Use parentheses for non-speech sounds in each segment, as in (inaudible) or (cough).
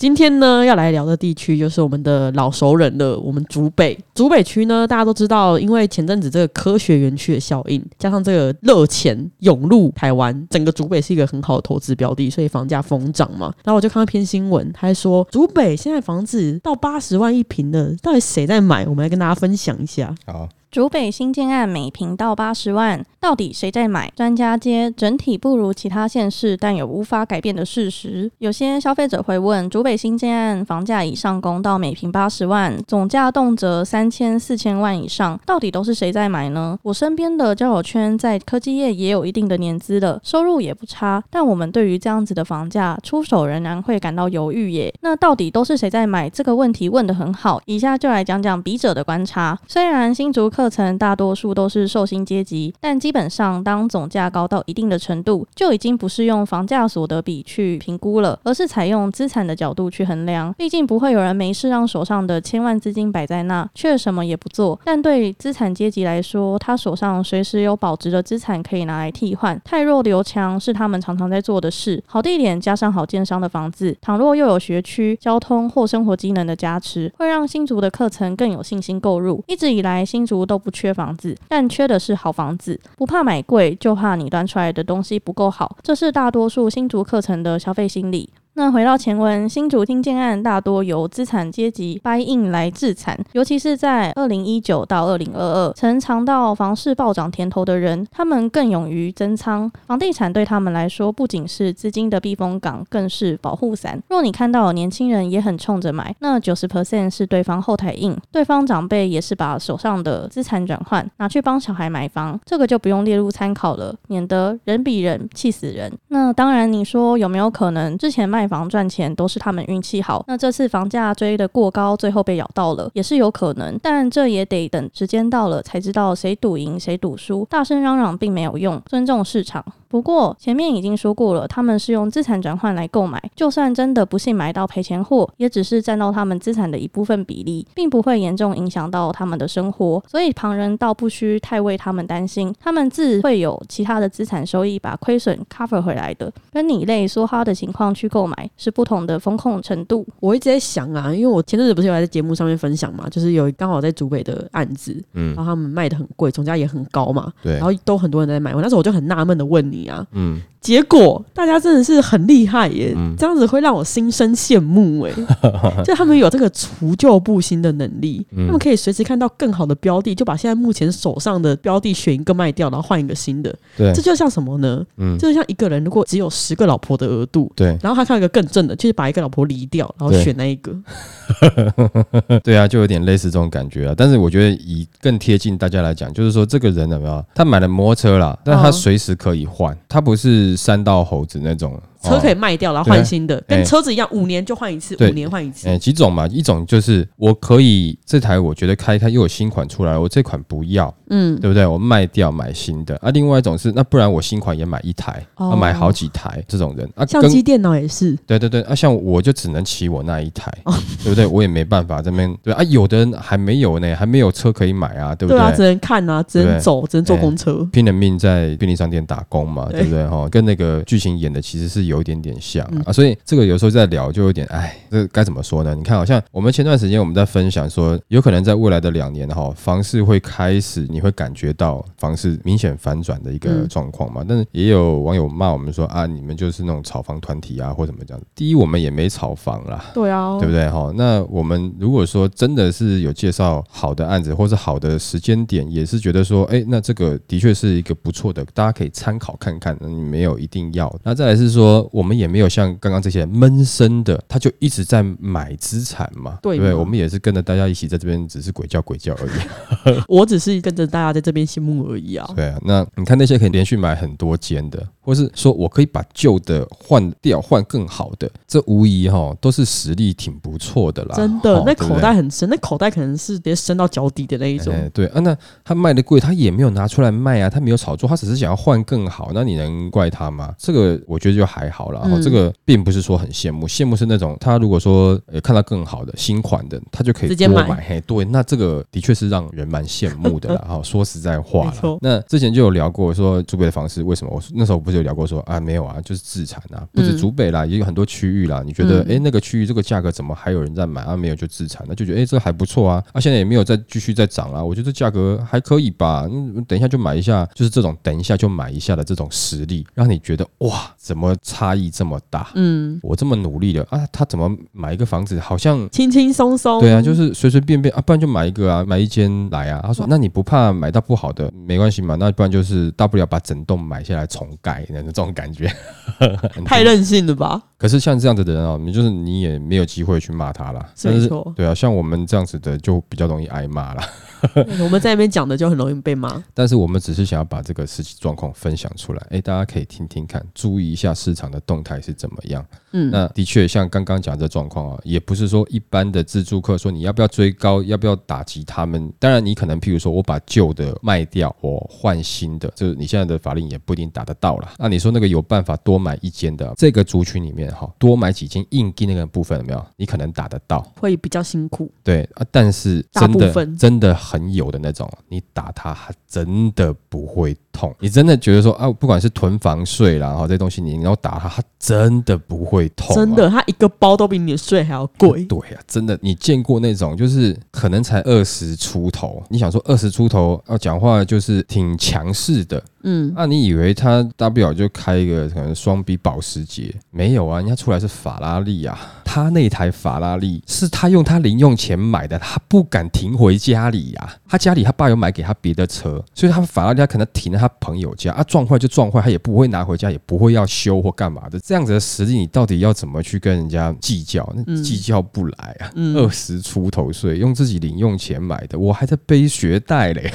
今天呢，要来聊的地区就是我们的老熟人了。我们竹北，竹北区呢，大家都知道，因为前阵子这个科学园区的效应，加上这个热钱涌入台湾，整个竹北是一个很好的投资标的，所以房价疯涨嘛。然后我就看到一篇新闻，他还说竹北现在房子到八十万一平的，到底谁在买？我们来跟大家分享一下。好。竹北新建案每平到八十万，到底谁在买？专家街整体不如其他县市，但有无法改变的事实。有些消费者会问：竹北新建案房价已上攻到每平八十万，总价动辄三千、四千万以上，到底都是谁在买呢？我身边的交友圈在科技业也有一定的年资了，收入也不差，但我们对于这样子的房价出手仍然会感到犹豫耶。那到底都是谁在买？这个问题问得很好，以下就来讲讲笔者的观察。虽然新竹课程大多数都是受薪阶级，但基本上当总价高到一定的程度，就已经不是用房价所得比去评估了，而是采用资产的角度去衡量。毕竟不会有人没事让手上的千万资金摆在那，却什么也不做。但对资产阶级来说，他手上随时有保值的资产可以拿来替换。太弱留强是他们常常在做的事。好地点加上好建商的房子，倘若又有学区、交通或生活机能的加持，会让新竹的课程更有信心购入。一直以来，新竹都不缺。房子，但缺的是好房子。不怕买贵，就怕你端出来的东西不够好。这是大多数新竹课程的消费心理。那回到前文，新竹听建案大多由资产阶级 buy in 来置产，尤其是在二零一九到二零二二，曾尝到房市暴涨甜头的人，他们更勇于增仓。房地产对他们来说，不仅是资金的避风港，更是保护伞。若你看到年轻人也很冲着买，那九十 percent 是对方后台硬，对方长辈也是把手上的资产转换拿去帮小孩买房，这个就不用列入参考了，免得人比人气死人。那当然，你说有没有可能之前卖？房赚钱都是他们运气好，那这次房价追得过高，最后被咬到了，也是有可能。但这也得等时间到了才知道谁赌赢谁赌输。大声嚷嚷并没有用，尊重市场。不过前面已经说过了，他们是用资产转换来购买，就算真的不幸买到赔钱货，也只是占到他们资产的一部分比例，并不会严重影响到他们的生活。所以旁人倒不需太为他们担心，他们自会有其他的资产收益把亏损 cover 回来的。跟你类梭哈的情况去购是不同的风控程度。我一直在想啊，因为我前阵子不是有在节目上面分享嘛，就是有刚好在竹北的案子，嗯，然后他们卖的很贵，总价也很高嘛，对，然后都很多人在买。我那时候我就很纳闷的问你。啊，嗯，结果大家真的是很厉害耶，嗯、这样子会让我心生羡慕哎，(laughs) 就他们有这个除旧布新的能力，嗯、他们可以随时看到更好的标的，就把现在目前手上的标的选一个卖掉，然后换一个新的。对，这就像什么呢？嗯，这就像一个人如果只有十个老婆的额度，对，然后他看到一个更正的，就是把一个老婆离掉，然后选那一个。对，(laughs) 对啊，就有点类似这种感觉啊。但是我觉得以更贴近大家来讲，就是说这个人有没有？他买了摩托车啦，但他随时可以换。他不是三道猴子那种。车可以卖掉，然后换新的，哦、跟车子一样，五年就换一次，五年换一次。哎，几种嘛，一种就是我可以这台，我觉得开一开又有新款出来，我这款不要，嗯，对不对？我卖掉买新的。啊，另外一种是，那不然我新款也买一台，哦、啊，买好几台这种人啊，相机电脑也是，对对对，啊，像我就只能骑我那一台，哦、对不对？我也没办法这边对啊，有的人还没有呢，还没有车可以买啊，对不对？对啊，只能看啊，只能走，只能坐公车，拼了命在便利商店打工嘛，对，对不对？哈，跟那个剧情演的其实是有一点点像。嗯、啊，所以这个有时候在聊就有点哎，这该怎么说呢？你看，好像我们前段时间我们在分享说，有可能在未来的两年哈，房市会开始，你会感觉到房市明显反转的一个状况嘛。嗯、但是也有网友骂我们说啊，你们就是那种炒房团体啊，或怎么这样。第一，我们也没炒房啦，对啊，对不对哈？那我们如果说真的是有介绍好的案子，或是好的时间点，也是觉得说，哎，那这个的确是一个不错的，大家可以参考看看。你没有一定要。那再来是说。么我们也没有像刚刚这些闷声的，他就一直在买资产嘛？对不对？我们也是跟着大家一起在这边，只是鬼叫鬼叫而已。(laughs) 我只是跟着大家在这边羡慕而已啊。对啊，那你看那些可以连续买很多间的，或是说我可以把旧的换掉，换更好的，这无疑哈都是实力挺不错的啦。真的，那口袋很深，那口袋可能是直接深到脚底的那一种。对啊，那他卖的贵，他也没有拿出来卖啊，他没有炒作，他只是想要换更好，那你能怪他吗？这个我觉得就还好了。嗯、这个并不是说很羡慕，羡慕是那种他如果说呃看到更好的新款的，他就可以多买。嘿，对，那这个的确是让人蛮羡慕的啦。哈，(laughs) 说实在话了，那之前就有聊过说竹北的房市为什么？我那时候不是有聊过说啊没有啊，就是自产啊，不止竹北啦，也有很多区域啦。你觉得哎、嗯、那个区域这个价格怎么还有人在买啊？没有就自产，那就觉得哎这还不错啊。啊现在也没有再继续再涨啊，我觉得价格还可以吧。嗯，等一下就买一下，就是这种等一下就买一下的这种实力，让你觉得哇，怎么差异这么大？嗯，我这么努力了啊，他怎么买一个房子好像轻轻松松？对啊，就是随随便便啊，不然就买一个啊，买一间来啊。他说，那你不怕买到不好的？没关系嘛，那不然就是大不了把整栋买下来重盖，那这种感觉，(laughs) 太任性了吧？可是像这样子的人啊，你就是你也没有机会去骂他了，没错，对啊，像我们这样子的就比较容易挨骂了。(laughs) 我们在那边讲的就很容易被骂，但是我们只是想要把这个实际状况分享出来，哎，大家可以听听看，注意一下市场的动态是怎么样。嗯，那的确像刚刚讲的状况啊，也不是说一般的自助客说你要不要追高，要不要打击他们。当然，你可能譬如说我把旧的卖掉，我换新的，就是你现在的法令也不一定打得到了。那你说那个有办法多买一间的这个族群里面哈，多买几斤硬币那个部分有没有？你可能打得到，会比较辛苦。对啊，但是真的真的很有的那种，你打它还真的不会痛。你真的觉得说啊，不管是囤房税啦，哈，这些东西你然后打它，它真的不会。会痛，真的，它一个包都比你的税还要贵。对呀、啊，真的，你见过那种就是可能才二十出头，你想说二十出头要讲话就是挺强势的。嗯，那、啊、你以为他大不了就开一个可能双 B 保时捷？没有啊，人家出来是法拉利啊。他那台法拉利是他用他零用钱买的，他不敢停回家里呀、啊。他家里他爸有买给他别的车，所以他法拉利他可能停在他朋友家啊，撞坏就撞坏，他也不会拿回家，也不会要修或干嘛的。这样子的实力，你到底要怎么去跟人家计较？那计较不来啊。二十、嗯、出头岁用自己零用钱买的，我还在背学贷嘞。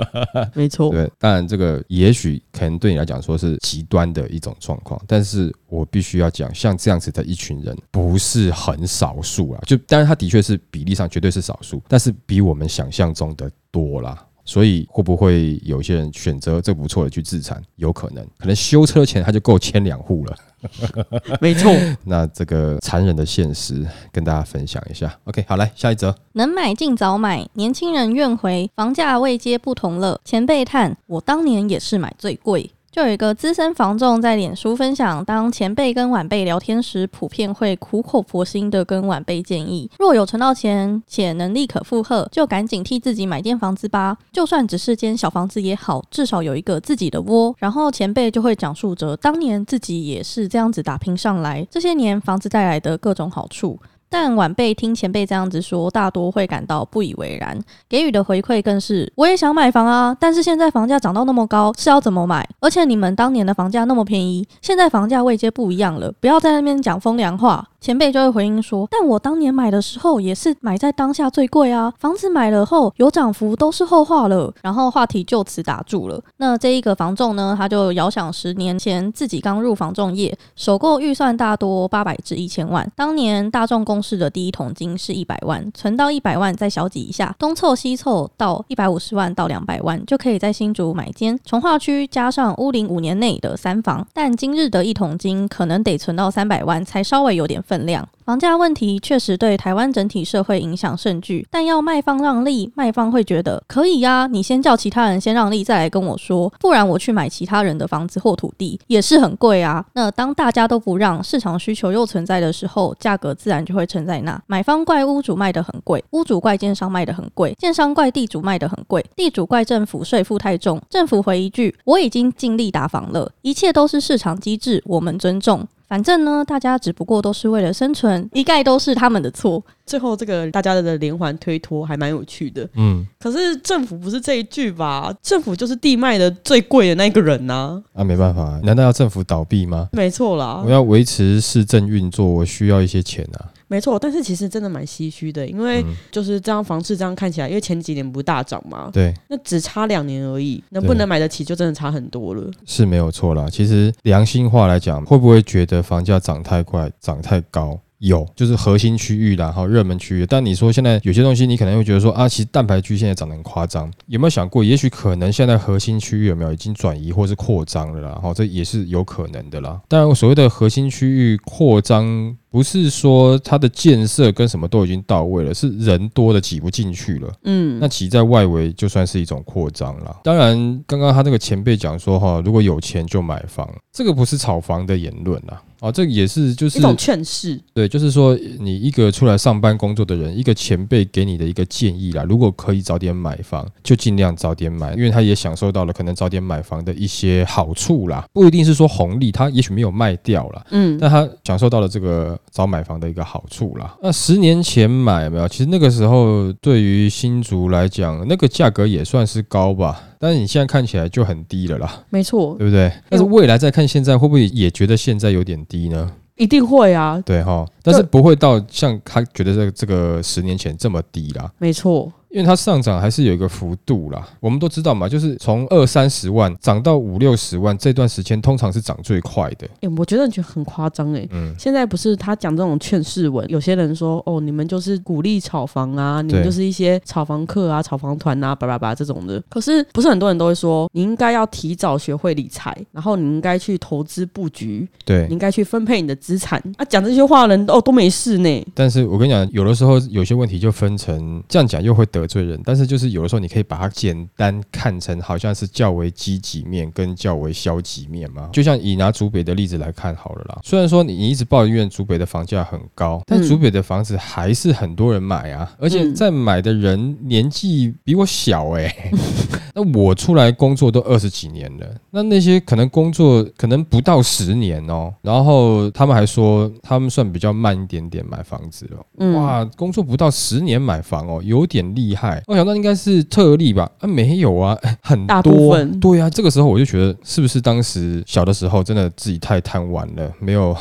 (laughs) 没错，对，当然这个也。也许可能对你来讲说是极端的一种状况，但是我必须要讲，像这样子的一群人不是很少数啊。就当然他的确是比例上绝对是少数，但是比我们想象中的多啦。所以会不会有些人选择这不错的去自残？有可能，可能修车钱他就够签两户了。(laughs) 没错，那这个残忍的现实跟大家分享一下。OK，好，来下一则，能买尽早买，年轻人怨回房价未接不同乐。前辈叹，我当年也是买最贵。就有一个资深房仲在脸书分享，当前辈跟晚辈聊天时，普遍会苦口婆心的跟晚辈建议，若有存到钱且能力可负荷，就赶紧替自己买间房子吧，就算只是间小房子也好，至少有一个自己的窝。然后前辈就会讲述着当年自己也是这样子打拼上来，这些年房子带来的各种好处。但晚辈听前辈这样子说，大多会感到不以为然，给予的回馈更是：我也想买房啊，但是现在房价涨到那么高，是要怎么买？而且你们当年的房价那么便宜，现在房价位阶不一样了，不要在那边讲风凉话。前辈就会回应说：“但我当年买的时候也是买在当下最贵啊，房子买了后有涨幅都是后话了。”然后话题就此打住了。那这一个房仲呢，他就遥想十年前自己刚入房仲业，首购预算大多八百至一千万。当年大众共识的第一桶金是一百万，存到一百万再小挤一下，东凑西凑到一百五十万到两百万，就可以在新竹买间重划区加上屋林五年内的三房。但今日的一桶金可能得存到三百万才稍微有点分量。房价问题确实对台湾整体社会影响甚巨，但要卖方让利，卖方会觉得可以呀，你先叫其他人先让利，再来跟我说，不然我去买其他人的房子或土地也是很贵啊。那当大家都不让，市场需求又存在的时候，价格自然就会撑在那。买方怪屋主卖得很贵，屋主怪建商卖得很贵，建商怪地主卖得很贵，地主怪政府税负太重，政府回一句我已经尽力打房了，一切都是市场机制，我们尊重。反正呢，大家只不过都是为了生存，一概都是他们的错。最后这个大家的连环推脱还蛮有趣的。嗯，可是政府不是这一句吧？政府就是地卖的最贵的那个人呐。啊，没办法，难道要政府倒闭吗？没错啦，我要维持市政运作，我需要一些钱啊。没错，但是其实真的蛮唏嘘的，因为就是这样房市这样看起来，因为前几年不大涨嘛，对，那只差两年而已，能不能买得起就真的差很多了。是没有错啦，其实良心话来讲，会不会觉得房价涨太快、涨太高？有，就是核心区域啦，然后热门区域。但你说现在有些东西，你可能会觉得说啊，其实蛋白区现在涨得很夸张。有没有想过，也许可能现在核心区域有没有已经转移或是扩张了啦？然后这也是有可能的啦。当然，所谓的核心区域扩张，不是说它的建设跟什么都已经到位了，是人多的挤不进去了。嗯，那挤在外围就算是一种扩张了。当然，刚刚他那个前辈讲说哈，如果有钱就买房，这个不是炒房的言论啦。哦，这个也是就是一种劝世，对，就是说你一个出来上班工作的人，一个前辈给你的一个建议啦。如果可以早点买房，就尽量早点买，因为他也享受到了可能早点买房的一些好处啦，不一定是说红利，他也许没有卖掉啦，嗯，但他享受到了这个早买房的一个好处啦。那十年前买有没有？其实那个时候对于新竹来讲，那个价格也算是高吧。但是你现在看起来就很低了啦，没错，对不对？但是未来再看现在，会不会也觉得现在有点低呢？一定会啊，对哈，但是不会到像他觉得这个这个十年前这么低啦，没错。因为它上涨还是有一个幅度啦，我们都知道嘛，就是从二三十万涨到五六十万这段时间，通常是涨最快的。哎、欸，我觉得你觉得很夸张哎。嗯。现在不是他讲这种劝世文，有些人说哦，你们就是鼓励炒房啊，你们就是一些炒房客啊、炒房团啊，叭叭叭这种的。可是不是很多人都会说，你应该要提早学会理财，然后你应该去投资布局，对，你应该去分配你的资产啊。讲这些话的人哦都没事呢。但是我跟你讲，有的时候有些问题就分成这样讲，又会得罪人，但是就是有的时候你可以把它简单看成好像是较为积极面跟较为消极面嘛。就像以拿竹北的例子来看好了啦。虽然说你一直抱怨竹北的房价很高，但竹北的房子还是很多人买啊，而且在买的人年纪比我小哎、欸。(laughs) 那我出来工作都二十几年了，那那些可能工作可能不到十年哦，然后他们还说他们算比较慢一点点买房子了。哇，工作不到十年买房哦，有点厉害。我想到应该是特例吧？啊，没有啊，(laughs) 很多。对啊，这个时候我就觉得是不是当时小的时候真的自己太贪玩了，没有。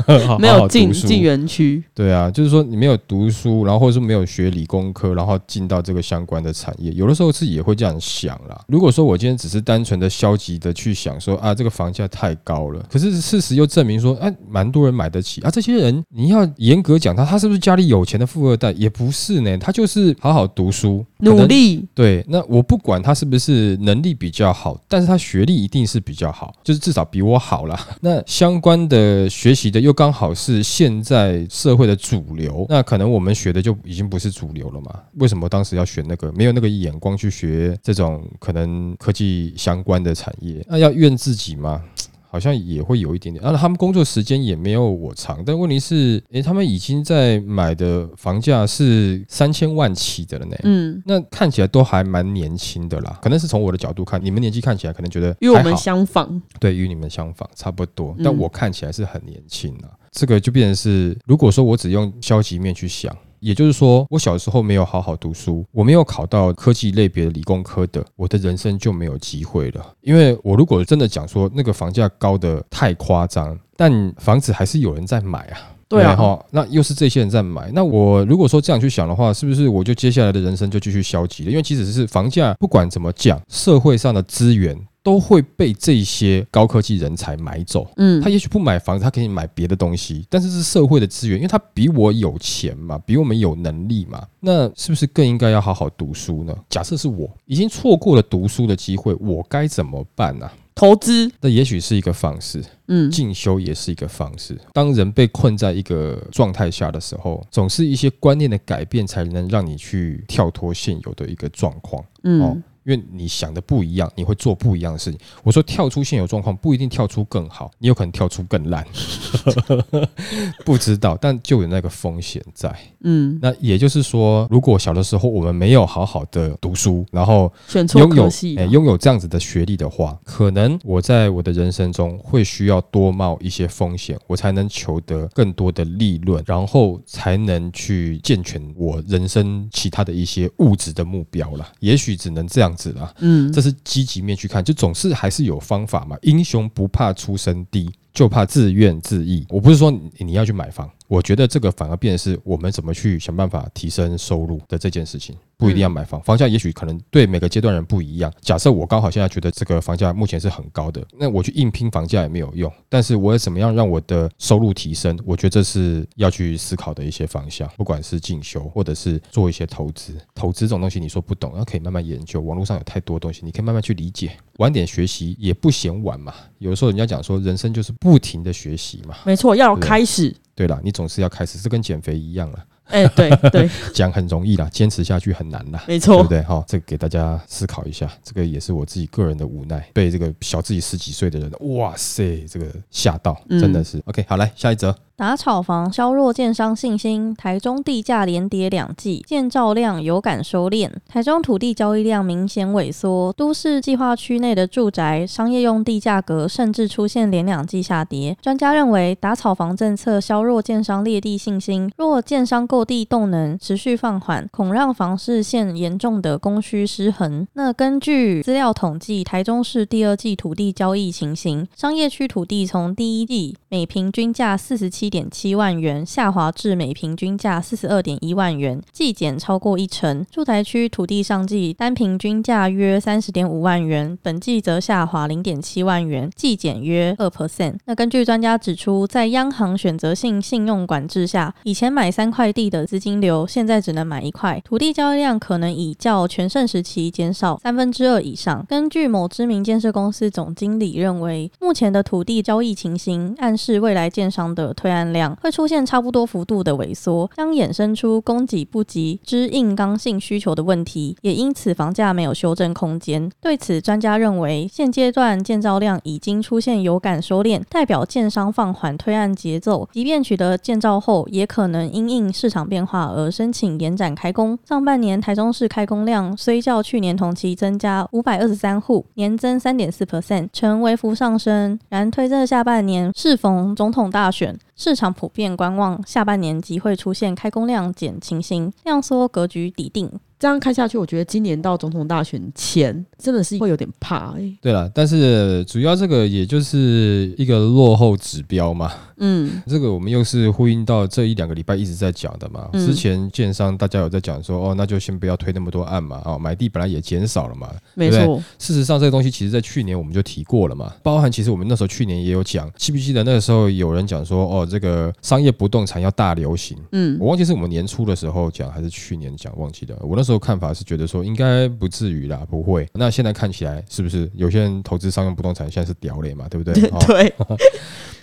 (laughs) 没有进进园区，对啊，就是说你没有读书，然后或者说没有学理工科，然后进到这个相关的产业，有的时候自己也会这样想啦。如果说我今天只是单纯的消极的去想说啊，这个房价太高了，可是事实又证明说，哎，蛮多人买得起啊。这些人你要严格讲他，他是不是家里有钱的富二代？也不是呢，他就是好好读书，努力。对，那我不管他是不是能力比较好，但是他学历一定是比较好，就是至少比我好啦。(laughs) 那相关的学习的又。刚好是现在社会的主流，那可能我们学的就已经不是主流了嘛？为什么当时要选那个？没有那个眼光去学这种可能科技相关的产业？那要怨自己吗？好像也会有一点点。啊，他们工作时间也没有我长，但问题是，诶，他们已经在买的房价是三千万起的了呢。嗯，那看起来都还蛮年轻的啦。可能是从我的角度看，你们年纪看起来可能觉得与我们相仿，对，与你们相仿差不多。但我看起来是很年轻啊。这个就变成是，如果说我只用消极面去想。也就是说，我小时候没有好好读书，我没有考到科技类别的理工科的，我的人生就没有机会了。因为我如果真的讲说那个房价高的太夸张，但房子还是有人在买啊，对啊，那又是这些人在买，那我如果说这样去想的话，是不是我就接下来的人生就继续消极了？因为即使是房价不管怎么讲，社会上的资源。都会被这些高科技人才买走。嗯，他也许不买房子，他可以买别的东西，但是是社会的资源，因为他比我有钱嘛，比我们有能力嘛，那是不是更应该要好好读书呢？假设是我已经错过了读书的机会，我该怎么办呢？投资，那也许是一个方式。嗯，进修也是一个方式。当人被困在一个状态下的时候，总是一些观念的改变才能让你去跳脱现有的一个状况。嗯。因因为你想的不一样，你会做不一样的事情。我说跳出现有状况不一定跳出更好，你有可能跳出更烂，(laughs) 不知道，但就有那个风险在。嗯，那也就是说，如果小的时候我们没有好好的读书，然后拥有哎拥有这样子的学历的话，可能我在我的人生中会需要多冒一些风险，我才能求得更多的利润，然后才能去健全我人生其他的一些物质的目标了。也许只能这样子啦。嗯，这是积极面去看，就总是还是有方法嘛。英雄不怕出身低。就怕自怨自艾。我不是说你要去买房，我觉得这个反而变成是我们怎么去想办法提升收入的这件事情，不一定要买房。房价也许可能对每个阶段人不一样。假设我刚好现在觉得这个房价目前是很高的，那我去硬拼房价也没有用。但是我要怎么样让我的收入提升？我觉得这是要去思考的一些方向。不管是进修或者是做一些投资，投资这种东西你说不懂，那可以慢慢研究。网络上有太多东西，你可以慢慢去理解。晚点学习也不嫌晚嘛。有的时候人家讲说，人生就是不停的学习嘛。没错，要开始。对了，你总是要开始，这跟减肥一样了。哎，对对，讲很容易啦，坚持下去很难啦。没错，对不对？好，这个给大家思考一下。这个也是我自己个人的无奈，被这个小自己十几岁的人，哇塞，这个吓到，真的是。嗯、OK，好，来下一则。打炒房削弱建商信心，台中地价连跌两季，建造量有感收敛。台中土地交易量明显萎缩，都市计划区内的住宅、商业用地价格甚至出现连两季下跌。专家认为，打炒房政策削弱建商猎地信心，若建商购地动能持续放缓，恐让房市现严重的供需失衡。那根据资料统计，台中市第二季土地交易情形，商业区土地从第一季每平均价四十七点七万元下滑至每平均价四十二点一万元，季减超过一成。住宅区土地上季单平均价约三十点五万元，本季则下滑零点七万元，季减约二 percent。那根据专家指出，在央行选择性信用管制下，以前买三块地的资金流，现在只能买一块，土地交易量可能已较全盛时期减少三分之二以上。根据某知名建设公司总经理认为，目前的土地交易情形暗示未来建商的推案。量会出现差不多幅度的萎缩，将衍生出供给不及之硬刚性需求的问题，也因此房价没有修正空间。对此，专家认为，现阶段建造量已经出现有感收敛，代表建商放缓推案节奏，即便取得建造后，也可能因应市场变化而申请延展开工。上半年台中市开工量虽较去年同期增加五百二十三户，年增三点四 percent，呈微幅上升。然推测下半年适逢总统大选。市场普遍观望，下半年即会出现开工量减情形，量缩格局底定。这样看下去，我觉得今年到总统大选前，真的是会有点怕哎。对了，但是主要这个也就是一个落后指标嘛。嗯，这个我们又是呼应到这一两个礼拜一直在讲的嘛。之前建商大家有在讲说，哦，那就先不要推那么多案嘛。哦，买地本来也减少了嘛。没错。事实上，这个东西其实在去年我们就提过了嘛。包含其实我们那时候去年也有讲，记不记得那个时候有人讲说，哦，这个商业不动产要大流行。嗯，我忘记是我们年初的时候讲还是去年讲，忘记了。我那时候。时候看法是觉得说应该不至于啦，不会。那现在看起来是不是有些人投资商用不动产现在是屌嘞嘛，对不对？(laughs) 对。(laughs)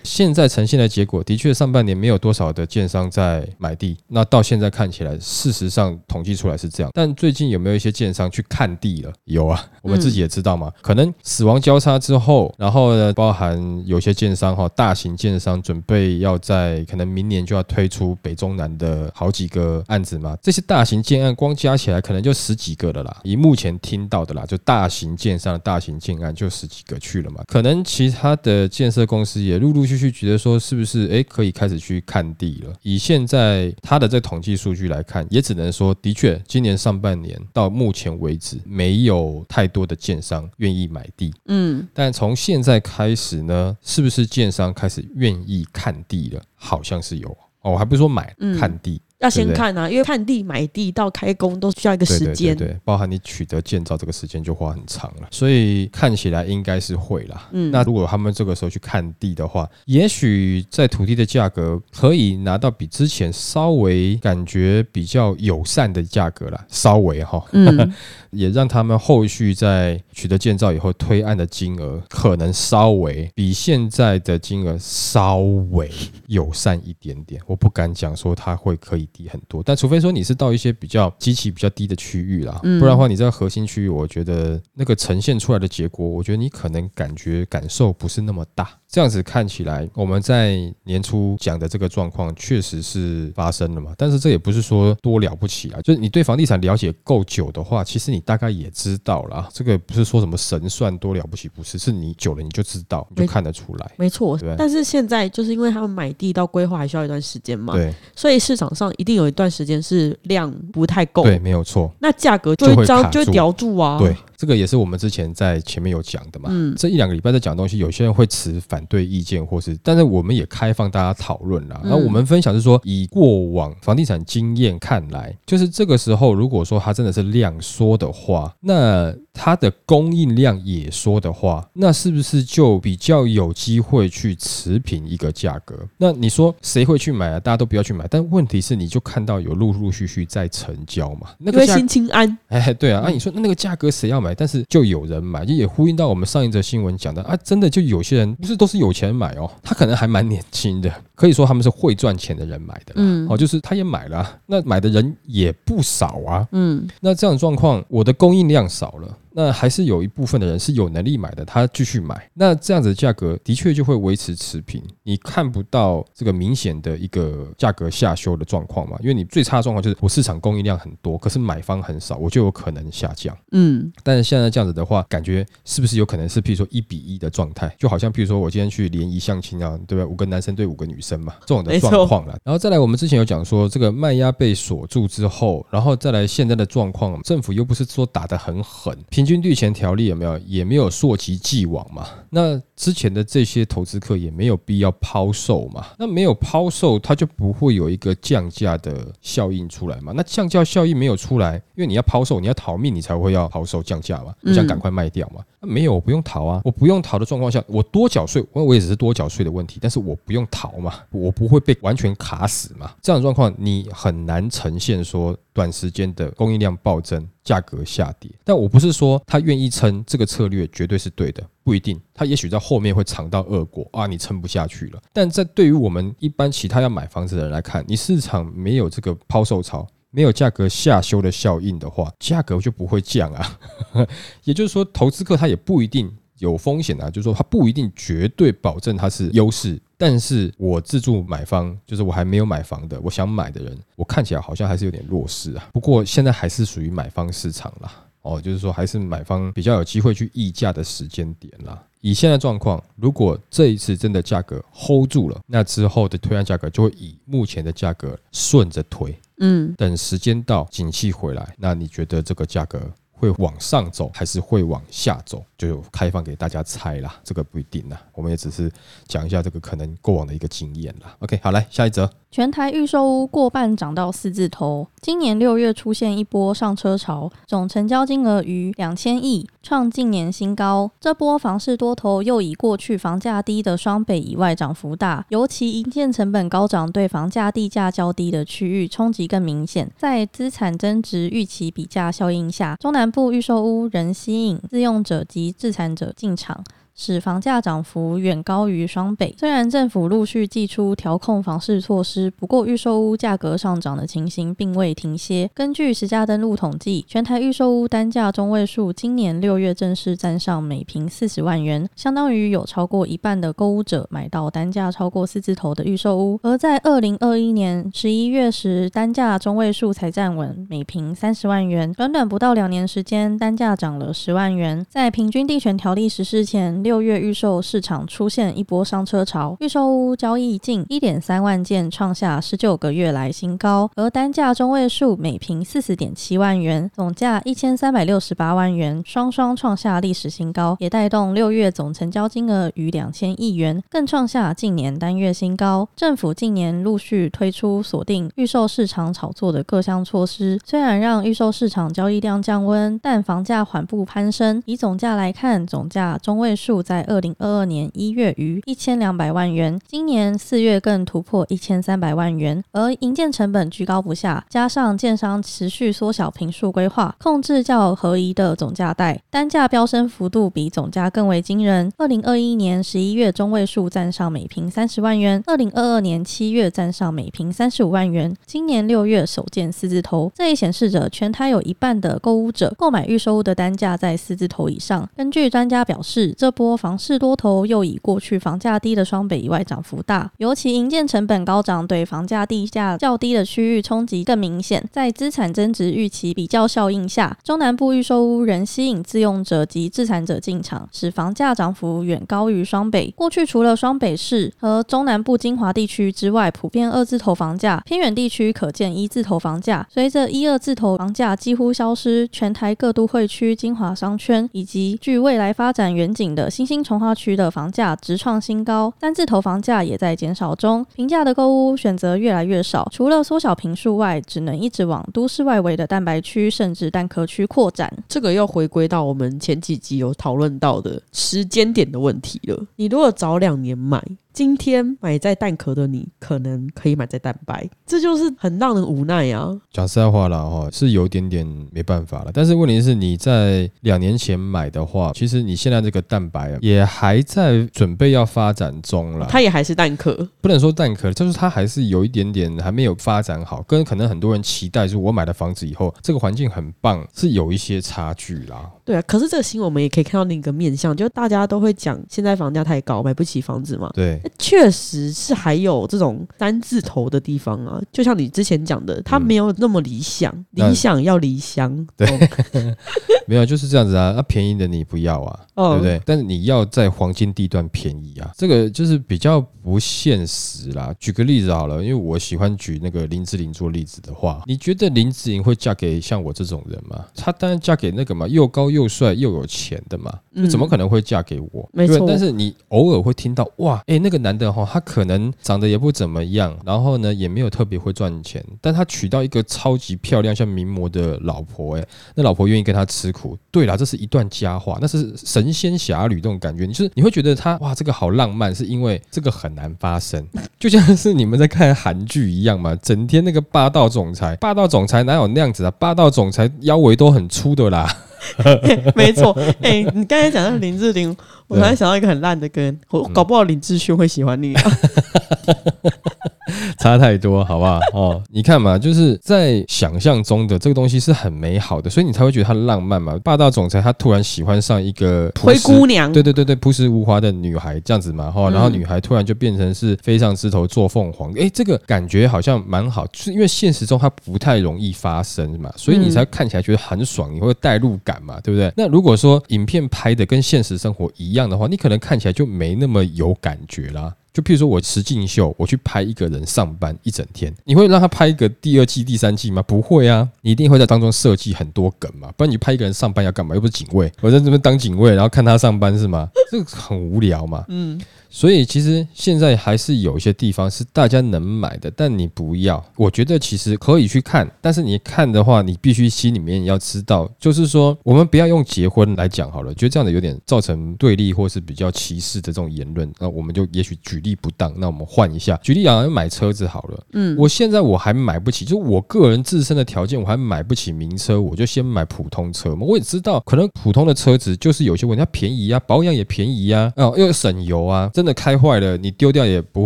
现在呈现的结果的确，上半年没有多少的建商在买地。那到现在看起来，事实上统计出来是这样。但最近有没有一些建商去看地了？有啊，我们自己也知道嘛。可能死亡交叉之后，然后呢，包含有些建商哈，大型建商准备要在可能明年就要推出北中南的好几个案子嘛。这些大型建案光加起来可能就十几个的啦。以目前听到的啦，就大型建商的大型建案就十几个去了嘛。可能其他的建设公司也陆陆续续。觉得说是不是诶可以开始去看地了？以现在他的这统计数据来看，也只能说的确，今年上半年到目前为止没有太多的建商愿意买地。嗯，但从现在开始呢，是不是建商开始愿意看地了？好像是有哦，我还不是说买，看地。要先看啊，因为看地、买地到开工都需要一个时间，对，包含你取得建造这个时间就花很长了，所以看起来应该是会啦。嗯，那如果他们这个时候去看地的话，也许在土地的价格可以拿到比之前稍微感觉比较友善的价格啦，稍微哈，嗯，(laughs) 也让他们后续在取得建造以后推案的金额可能稍微比现在的金额稍微友善一点点。我不敢讲说他会可以。比低很多。但除非说你是到一些比较机器比较低的区域啦，不然的话你在核心区域，我觉得那个呈现出来的结果，我觉得你可能感觉感受不是那么大。这样子看起来，我们在年初讲的这个状况确实是发生了嘛？但是这也不是说多了不起啊，就是你对房地产了解够久的话，其实你大概也知道了。这个不是说什么神算多了不起，不是，是你久了你就知道，你 (laughs) 就看得出来。没错，对。但是现在就是因为他们买地到规划还需要一段时间嘛，对，所以市场上一定有一段时间是量不太够，对，没有错。那价格就会张就会叼住啊，对。这个也是我们之前在前面有讲的嘛，嗯，这一两个礼拜在讲东西，有些人会持反对意见，或是，但是我们也开放大家讨论啦。然后我们分享是说，以过往房地产经验看来，就是这个时候，如果说它真的是量缩的话，那它的供应量也缩的话，那是不是就比较有机会去持平一个价格？那你说谁会去买啊？大家都不要去买，但问题是，你就看到有陆陆续续在成交嘛，那个心情安，哎，对啊，啊，你说那那个价格谁要买？但是就有人买，也呼应到我们上一则新闻讲的啊，真的就有些人不是都是有钱买哦，他可能还蛮年轻的，可以说他们是会赚钱的人买的，嗯，哦，就是他也买了啊，那买的人也不少啊，嗯，那这样的状况，我的供应量少了。那还是有一部分的人是有能力买的，他继续买，那这样子的价格的确就会维持持平，你看不到这个明显的一个价格下修的状况嘛？因为你最差的状况就是我市场供应量很多，可是买方很少，我就有可能下降。嗯，但是现在这样子的话，感觉是不是有可能是譬如说一比一的状态？就好像譬如说我今天去联谊相亲啊，对不对？五个男生对五个女生嘛，这种的状况了。然后再来，我们之前有讲说这个卖压被锁住之后，然后再来现在的状况，政府又不是说打得很狠，平均地权条例有没有？也没有溯及既往嘛。那之前的这些投资客也没有必要抛售嘛。那没有抛售，它就不会有一个降价的效应出来嘛。那降价效应没有出来，因为你要抛售，你要逃命，你才会要抛售降价嘛。你想赶快卖掉嘛。那没有，我不用逃啊。我不用逃的状况下，我多缴税，我我也只是多缴税的问题，但是我不用逃嘛，我不会被完全卡死嘛。这样的状况，你很难呈现说短时间的供应量暴增。价格下跌，但我不是说他愿意撑这个策略绝对是对的，不一定，他也许在后面会尝到恶果啊，你撑不下去了。但在对于我们一般其他要买房子的人来看，你市场没有这个抛售潮，没有价格下修的效应的话，价格就不会降啊。(laughs) 也就是说，投资客他也不一定有风险啊，就是说他不一定绝对保证他是优势。但是我自住买方，就是我还没有买房的，我想买的人，我看起来好像还是有点弱势啊。不过现在还是属于买方市场啦，哦，就是说还是买方比较有机会去议价的时间点啦。以现在状况，如果这一次真的价格 hold 住了，那之后的推案价格就会以目前的价格顺着推，嗯，等时间到，景气回来，那你觉得这个价格？会往上走还是会往下走，就有开放给大家猜啦，这个不一定啦，我们也只是讲一下这个可能过往的一个经验啦。OK，好，来下一则。全台预售屋过半涨到四字头，今年六月出现一波上车潮，总成交金额逾两千亿，创近年新高。这波房市多头又以过去房价低的双北以外涨幅大，尤其营建成本高涨，对房价地价较低的区域冲击更明显。在资产增值预期比价效应下，中南部预售屋仍吸引自用者及自残者进场。使房价涨幅远高于双北。虽然政府陆续祭出调控房市措施，不过预售屋价格上涨的情形并未停歇。根据实价登录统计，全台预售屋单价中位数今年六月正式站上每坪四十万元，相当于有超过一半的购屋者买到单价超过四字头的预售屋。而在二零二一年十一月时，单价中位数才站稳每坪三十万元，短短不到两年时间，单价涨了十万元。在平均地权条例实施前，六月预售市场出现一波上车潮，预售屋交易近一点三万件，创下十九个月来新高，而单价中位数每平四十点七万元，总价一千三百六十八万元，双双创下历史新高，也带动六月总成交金额逾两千亿元，更创下近年单月新高。政府近年陆续推出锁定预售市场炒作的各项措施，虽然让预售市场交易量降温，但房价缓步攀升。以总价来看，总价中位数。在二零二二年一月逾一千两百万元，今年四月更突破一千三百万元。而营建成本居高不下，加上建商持续缩小坪数规划，控制较合宜的总价带，单价飙升幅度比总价更为惊人。二零二一年十一月中位数站上每坪三十万元，二零二二年七月站上每坪三十五万元，今年六月首见四字头。这也显示着全台有一半的购屋者购买预售屋的单价在四字头以上。根据专家表示，这波多房市多头又以过去房价低的双北以外涨幅大，尤其营建成本高涨，对房价地价较低的区域冲击更明显。在资产增值预期比较效应下，中南部预售屋仍吸引自用者及自产者进场，使房价涨幅远高于双北。过去除了双北市和中南部精华地区之外，普遍二字头房价，偏远地区可见一字头房价。随着一二字头房价几乎消失，全台各都会区精华商圈以及具未来发展远景的新兴重划区的房价直创新高，三字头房价也在减少中，平价的购物选择越来越少。除了缩小坪数外，只能一直往都市外围的蛋白区甚至蛋壳区扩展。这个又回归到我们前几集有讨论到的时间点的问题了。你如果早两年买，今天买在蛋壳的你，可能可以买在蛋白，这就是很让人无奈啊。讲实在话了哈，是有点点没办法了。但是问题是，你在两年前买的话，其实你现在这个蛋白啊，也还在准备要发展中了。它也还是蛋壳，不能说蛋壳，就是它还是有一点点还没有发展好，跟可能很多人期待，就是我买了房子以后，这个环境很棒，是有一些差距啦。对啊，可是这个新闻我们也可以看到另一个面向，就大家都会讲现在房价太高，买不起房子嘛。对。确实是还有这种三字头的地方啊，就像你之前讲的，它没有那么理想，嗯、理想要离乡。对，哦、(laughs) 没有就是这样子啊。那、啊、便宜的你不要啊，哦、对不对？但是你要在黄金地段便宜啊，这个就是比较不现实啦。举个例子好了，因为我喜欢举那个林志玲做例子的话，你觉得林志玲会嫁给像我这种人吗？她当然嫁给那个嘛，又高又帅又有钱的嘛，嗯、怎么可能会嫁给我？没错。但是你偶尔会听到哇，哎，那个男的哈。他可能长得也不怎么样，然后呢，也没有特别会赚钱，但他娶到一个超级漂亮像名模的老婆，哎，那老婆愿意跟他吃苦。对啦，这是一段佳话，那是神仙侠侣这种感觉，你就是你会觉得他哇，这个好浪漫，是因为这个很难发生，(laughs) 就像是你们在看韩剧一样嘛，整天那个霸道总裁，霸道总裁哪有那样子啊？霸道总裁腰围都很粗的啦。(laughs) 没错，哎、欸，你刚才讲到林志玲，我突然想到一个很烂的歌，我搞不好林志炫会喜欢你啊。(laughs) (laughs) 差太多，好不好？哦，你看嘛，就是在想象中的这个东西是很美好的，所以你才会觉得它浪漫嘛。霸道总裁他突然喜欢上一个灰姑娘，对对对对，朴实无华的女孩这样子嘛，哈，然后女孩突然就变成是飞上枝头做凤凰，哎，这个感觉好像蛮好，就是因为现实中它不太容易发生嘛，所以你才看起来觉得很爽，你会代入感嘛，对不对？那如果说影片拍的跟现实生活一样的话，你可能看起来就没那么有感觉啦。就譬如说，我实境秀，我去拍一个人上班一整天，你会让他拍一个第二季、第三季吗？不会啊，你一定会在当中设计很多梗嘛，不然你拍一个人上班要干嘛？又不是警卫，我在这边当警卫，然后看他上班是吗？这个很无聊嘛。嗯。所以其实现在还是有一些地方是大家能买的，但你不要。我觉得其实可以去看，但是你看的话，你必须心里面要知道，就是说我们不要用结婚来讲好了，觉得这样的有点造成对立或是比较歧视的这种言论。那我们就也许举例不当，那我们换一下，举例啊，买车子好了。嗯，我现在我还买不起，就我个人自身的条件，我还买不起名车，我就先买普通车嘛。我也知道，可能普通的车子就是有些问题，它便宜啊，保养也便宜啊，哦，又省油啊。真的开坏了，你丢掉也不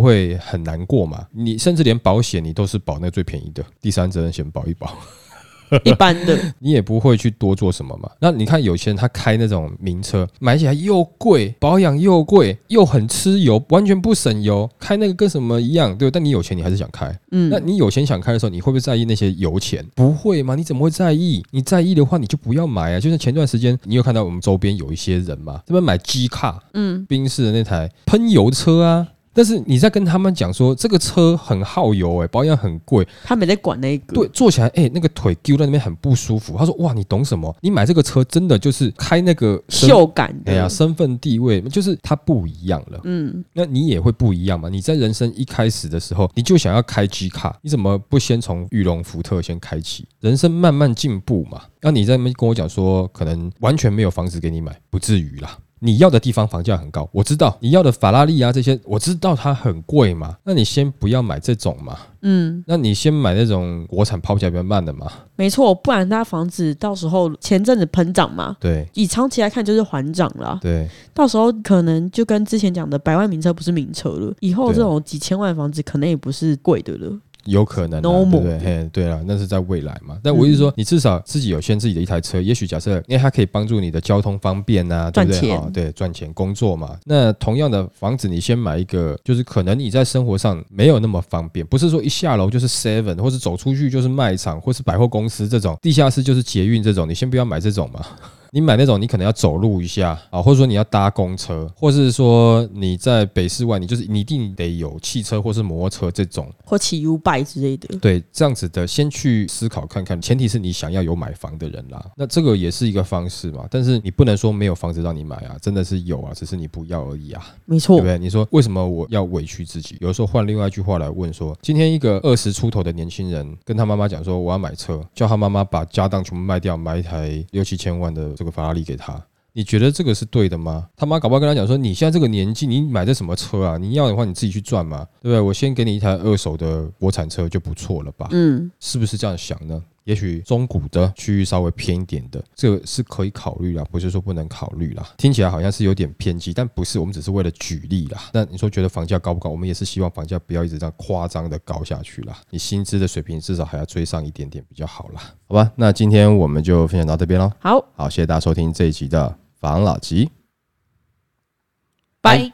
会很难过嘛。你甚至连保险你都是保那最便宜的，第三责任险保一保。(laughs) 一般的，你也不会去多做什么嘛。那你看有钱人他开那种名车，买起来又贵，保养又贵，又很吃油，完全不省油，开那个跟什么一样，对？但你有钱，你还是想开。嗯，那你有钱想开的时候，你会不会在意那些油钱？不会吗？你怎么会在意？你在意的话，你就不要买啊。就像前段时间，你有看到我们周边有一些人嘛，这边买 G 卡，嗯，宾士的那台喷油车啊。但是你在跟他们讲说这个车很耗油哎、欸，保养很贵，他没在管那个。对，坐起来哎、欸，那个腿丢在那边很不舒服。他说哇，你懂什么？你买这个车真的就是开那个秀感的，哎呀，身份地位就是它不一样了。嗯，那你也会不一样嘛？你在人生一开始的时候，你就想要开 G 卡，你怎么不先从玉龙福特先开启？人生慢慢进步嘛。那你在那边跟我讲说，可能完全没有房子给你买，不至于啦。你要的地方房价很高，我知道你要的法拉利啊这些，我知道它很贵嘛。那你先不要买这种嘛。嗯，那你先买那种国产抛起来比较慢的嘛。没错，不然它房子到时候前阵子喷涨嘛。对，以长期来看就是缓涨了。对，到时候可能就跟之前讲的百万名车不是名车了，以后这种几千万房子可能也不是贵的了。有可能、啊，对不对？嘿，对了，那是在未来嘛。但我意思说，你至少自己有先自己的一台车，也许假设，因为它可以帮助你的交通方便啊，对不对？哈，对，赚钱工作嘛。那同样的房子，你先买一个，就是可能你在生活上没有那么方便，不是说一下楼就是 Seven，或是走出去就是卖场，或是百货公司这种，地下室就是捷运这种，你先不要买这种嘛。你买那种，你可能要走路一下啊，或者说你要搭公车，或是说你在北市外，你就是你一定得有汽车或是摩托车这种，或骑 U-Bike 之类的。对，这样子的，先去思考看看，前提是你想要有买房的人啦。那这个也是一个方式嘛，但是你不能说没有房子让你买啊，真的是有啊，只是你不要而已啊。没错，对不对？你说为什么我要委屈自己？有的时候换另外一句话来问说，今天一个二十出头的年轻人跟他妈妈讲说我要买车，叫他妈妈把家当全部卖掉，买一台六七千万的这个法拉利给他。你觉得这个是对的吗？他妈搞不好跟他讲说：“你现在这个年纪，你买的什么车啊？你要的话，你自己去赚嘛，对不对？我先给你一台二手的国产车就不错了吧？嗯，是不是这样想呢？也许中古的区域稍微偏一点的，这个是可以考虑啦，不是说不能考虑啦。听起来好像是有点偏激，但不是，我们只是为了举例啦。那你说觉得房价高不高？我们也是希望房价不要一直这样夸张的高下去啦。你薪资的水平至少还要追上一点点比较好啦。好吧？那今天我们就分享到这边喽。好好，谢谢大家收听这一集的。房老吉，拜。